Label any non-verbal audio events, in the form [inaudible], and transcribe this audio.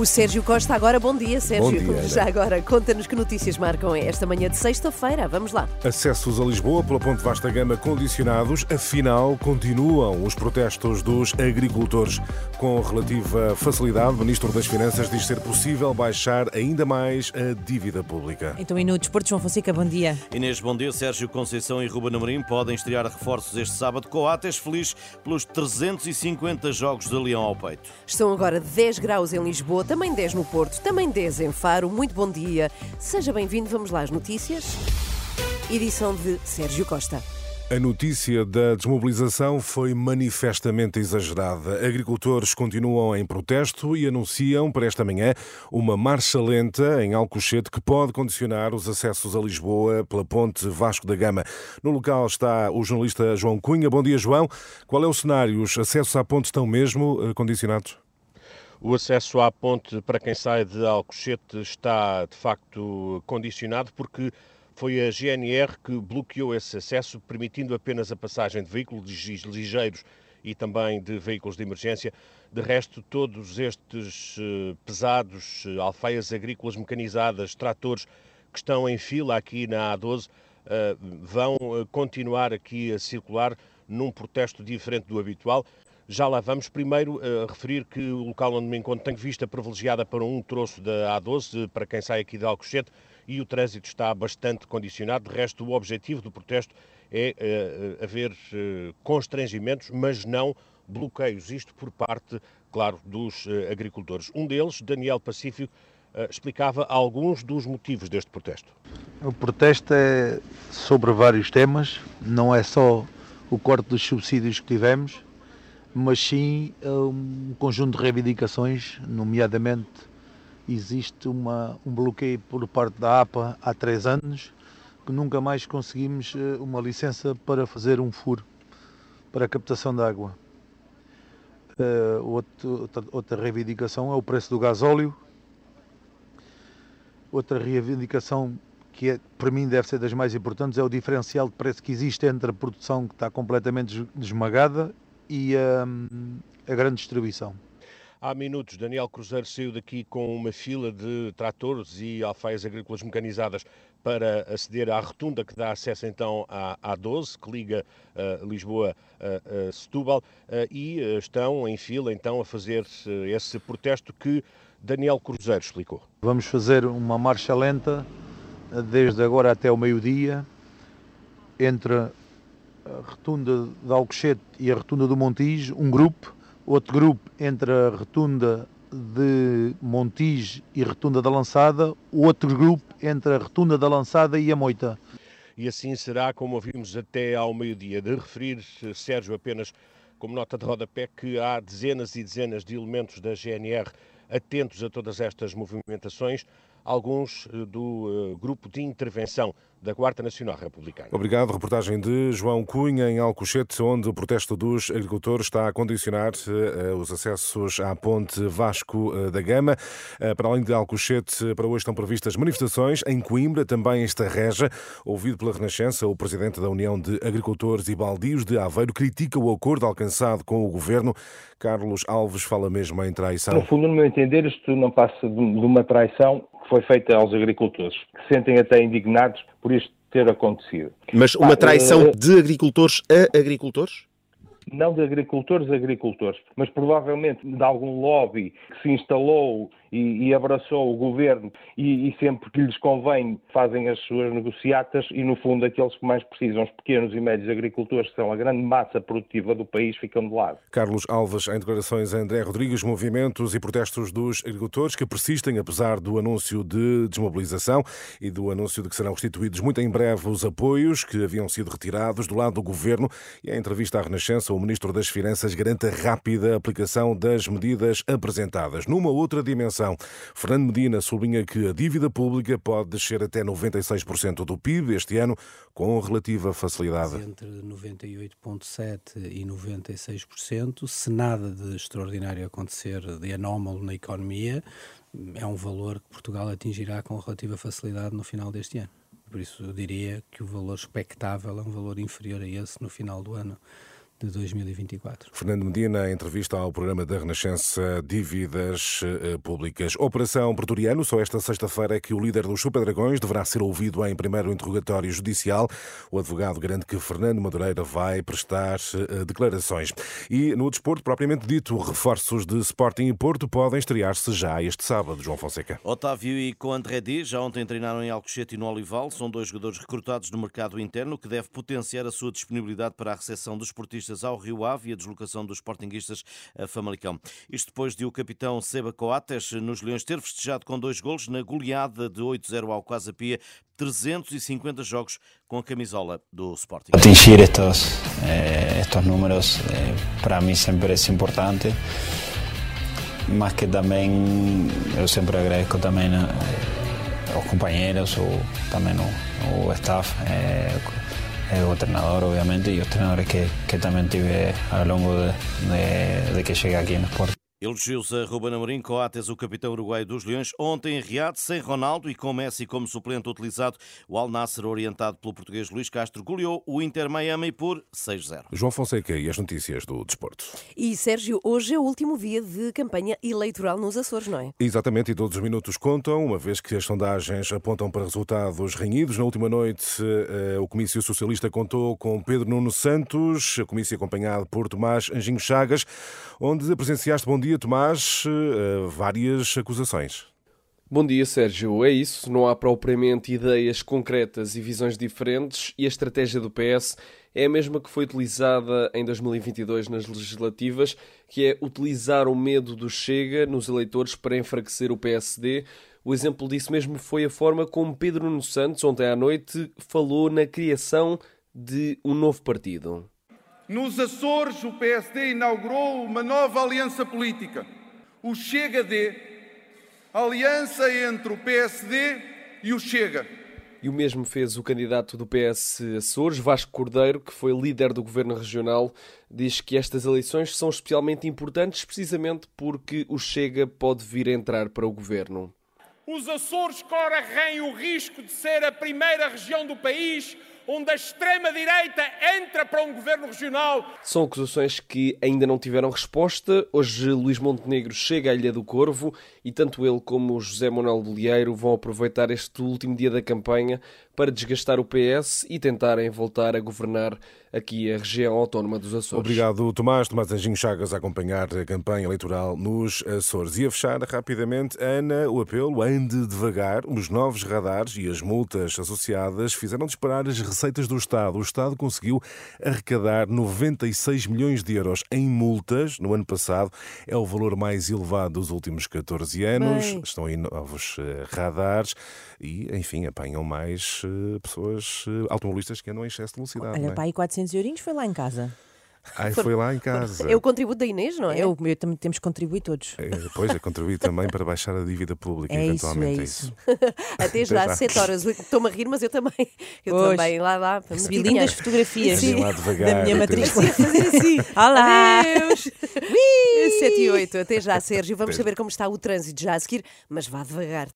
O Sérgio Costa, agora bom dia, Sérgio. Bom dia, Já agora, conta-nos que notícias marcam esta manhã de sexta-feira. Vamos lá. Acessos a Lisboa pela Ponte Vasta Gama condicionados, afinal, continuam os protestos dos agricultores. Com relativa facilidade, o Ministro das Finanças diz ser possível baixar ainda mais a dívida pública. Então, e no Desporto, João Fonseca, bom dia. Inês, bom dia. Sérgio Conceição e Ruben Amorim podem estrear reforços este sábado. Coates feliz pelos 350 jogos de Leão ao peito. Estão agora 10 graus em Lisboa, também 10 no Porto, também 10 em Faro. Muito bom dia. Seja bem-vindo. Vamos lá às notícias. Edição de Sérgio Costa. A notícia da desmobilização foi manifestamente exagerada. Agricultores continuam em protesto e anunciam para esta manhã uma marcha lenta em Alcochete que pode condicionar os acessos a Lisboa pela ponte Vasco da Gama. No local está o jornalista João Cunha. Bom dia, João. Qual é o cenário? Os acessos à ponte estão mesmo eh, condicionados? O acesso à ponte para quem sai de Alcochete está de facto condicionado porque foi a GNR que bloqueou esse acesso, permitindo apenas a passagem de veículos ligeiros e também de veículos de emergência. De resto, todos estes eh, pesados, eh, alfaias agrícolas mecanizadas, tratores que estão em fila aqui na A12 eh, vão continuar aqui a circular num protesto diferente do habitual. Já lá vamos. Primeiro, uh, referir que o local onde me encontro tem vista privilegiada para um troço da A12, para quem sai aqui de Alcochete, e o trânsito está bastante condicionado. De resto, o objetivo do protesto é uh, haver uh, constrangimentos, mas não bloqueios. Isto por parte, claro, dos agricultores. Um deles, Daniel Pacífico, explicava alguns dos motivos deste protesto. O protesto é sobre vários temas, não é só o corte dos subsídios que tivemos, mas sim um conjunto de reivindicações, nomeadamente existe uma, um bloqueio por parte da APA há três anos, que nunca mais conseguimos uma licença para fazer um furo para a captação de água. Uh, outro, outra, outra reivindicação é o preço do gasóleo. Outra reivindicação que é, para mim deve ser das mais importantes é o diferencial de preço que existe entre a produção que está completamente desmagada e a, a grande distribuição. Há minutos, Daniel Cruzeiro saiu daqui com uma fila de tratores e alfaias agrícolas mecanizadas para aceder à rotunda que dá acesso então à A12, que liga uh, Lisboa a uh, Setúbal, uh, e estão em fila então a fazer esse protesto que Daniel Cruzeiro explicou. Vamos fazer uma marcha lenta desde agora até o meio-dia entre a rotunda de Alcochete e a rotunda do Montijo, um grupo, outro grupo entre a rotunda de Montijo e a rotunda da Lançada, outro grupo entre a rotunda da Lançada e a Moita. E assim será, como ouvimos até ao meio-dia, de referir, Sérgio, apenas como nota de rodapé, que há dezenas e dezenas de elementos da GNR atentos a todas estas movimentações, alguns do uh, grupo de intervenção da Guarda Nacional Republicana. Obrigado. Reportagem de João Cunha, em Alcochete, onde o protesto dos agricultores está a condicionar uh, os acessos à ponte Vasco da Gama. Para além de Alcochete, para hoje estão previstas manifestações em Coimbra, também em Estarreja. Ouvido pela Renascença, o presidente da União de Agricultores e Baldios de Aveiro critica o acordo alcançado com o governo. Carlos Alves fala mesmo em traição. No fundo, no meu entender, isto não passa de uma traição foi feita aos agricultores, que se sentem até indignados por isto ter acontecido. Mas uma traição de agricultores a agricultores? Não de agricultores a agricultores, mas provavelmente de algum lobby que se instalou e, e abraçou o governo e, e, sempre que lhes convém fazem as suas negociatas e, no fundo, aqueles que mais precisam, os pequenos e médios agricultores, que são a grande massa produtiva do país, ficam de lado. Carlos Alves, em declarações a André Rodrigues, movimentos e protestos dos agricultores que persistem, apesar do anúncio de desmobilização e do anúncio de que serão restituídos muito em breve os apoios que haviam sido retirados do lado do governo. E em entrevista à Renascença, o Ministro das Finanças garante a rápida aplicação das medidas apresentadas. Numa outra dimensão, Fernando Medina sublinha que a dívida pública pode descer até 96% do PIB este ano, com relativa facilidade. Entre 98,7% e 96%, se nada de extraordinário acontecer de anómalo na economia, é um valor que Portugal atingirá com relativa facilidade no final deste ano. Por isso, eu diria que o valor expectável é um valor inferior a esse no final do ano de 2024. Fernando Medina, entrevista ao programa da Renascença Dívidas eh, Públicas. Operação Pretoriano, só esta sexta-feira é que o líder dos Super Dragões deverá ser ouvido em primeiro interrogatório judicial. O advogado garante que Fernando Madureira vai prestar eh, declarações. E no desporto, propriamente dito, reforços de Sporting e Porto podem estrear-se já este sábado, João Fonseca. Otávio e Coandredi já ontem treinaram em Alcochete e no Olival. São dois jogadores recrutados no mercado interno que deve potenciar a sua disponibilidade para a recepção dos esportistas ao Rio Ave e a deslocação dos sportinguistas a Famalicão. Isto depois de o capitão Seba Coates nos Leões ter festejado com dois golos na goleada de 8-0 ao Casa Pia, 350 jogos com a camisola do Sporting. Atingir estos, eh, estos números eh, para mim sempre é importante, mas que também eu sempre agradeço também eh, aos companheiros ou também o, o staff. Eh, eh, o treinador, obviamente, y los entrenadores que, que también tuve a lo largo de, de, de que llegué aquí en Sport. Elogios a Ruben Amorim, Coates, o capitão uruguaio dos Leões, ontem em Riad, sem Ronaldo e com Messi como suplente utilizado, o Al Nasser, orientado pelo português Luís Castro, goleou o Inter Miami por 6-0. João Fonseca e as notícias do desporto. E Sérgio, hoje é o último dia de campanha eleitoral nos Açores, não é? Exatamente, e todos os minutos contam, uma vez que as sondagens apontam para resultados renhidos. Na última noite, eh, o Comício Socialista contou com Pedro Nuno Santos, a comício acompanhado por Tomás Anjinho Chagas, onde presenciaste bom dia dia, Tomás, eh, várias acusações. Bom dia, Sérgio. É isso. Não há propriamente ideias concretas e visões diferentes, e a estratégia do PS é a mesma que foi utilizada em 2022 nas legislativas, que é utilizar o medo do Chega nos eleitores para enfraquecer o PSD. O exemplo disso mesmo foi a forma como Pedro Nuno Santos, ontem à noite, falou na criação de um novo partido. Nos Açores, o PSD inaugurou uma nova aliança política, o Chega-D, aliança entre o PSD e o Chega. E o mesmo fez o candidato do PS Açores, Vasco Cordeiro, que foi líder do governo regional, diz que estas eleições são especialmente importantes precisamente porque o Chega pode vir a entrar para o governo. Os Açores correm o risco de ser a primeira região do país onde a extrema-direita entra para um governo regional. São acusações que ainda não tiveram resposta. Hoje, Luís Montenegro chega à Ilha do Corvo e tanto ele como José Manuel Bolieiro vão aproveitar este último dia da campanha para desgastar o PS e tentarem voltar a governar aqui a região autónoma dos Açores. Obrigado, Tomás. Tomás Anjinho Chagas a acompanhar a campanha eleitoral nos Açores. E a fechar rapidamente, Ana, o apelo ande devagar. Os novos radares e as multas associadas fizeram disparar as receitas do Estado. O Estado conseguiu arrecadar 96 milhões de euros em multas no ano passado. É o valor mais elevado dos últimos 14 anos. Bem. Estão aí novos eh, radares e, enfim, apanham mais eh, pessoas, eh, automobilistas que andam em excesso de velocidade. Olha, é? pá, 400 eurinhos foi lá em casa. Ai, foi lá em casa. É o contributo da Inês, não é? Eu, eu também temos que contribuir todos. É, pois, é contribuir também para baixar a dívida pública, é eventualmente. Isso, é isso. [laughs] Até já, às 7 horas. Estou-me a rir, mas eu também. [laughs] Eu pois. também, lá, lá. Vi lindas fotografias Sim. Lá devagar, da minha matrícula. fazer assim. [laughs] Olá! Adeus! 7 e 8. Até já, Sérgio. Vamos saber como está o trânsito já a seguir, mas vá devagar.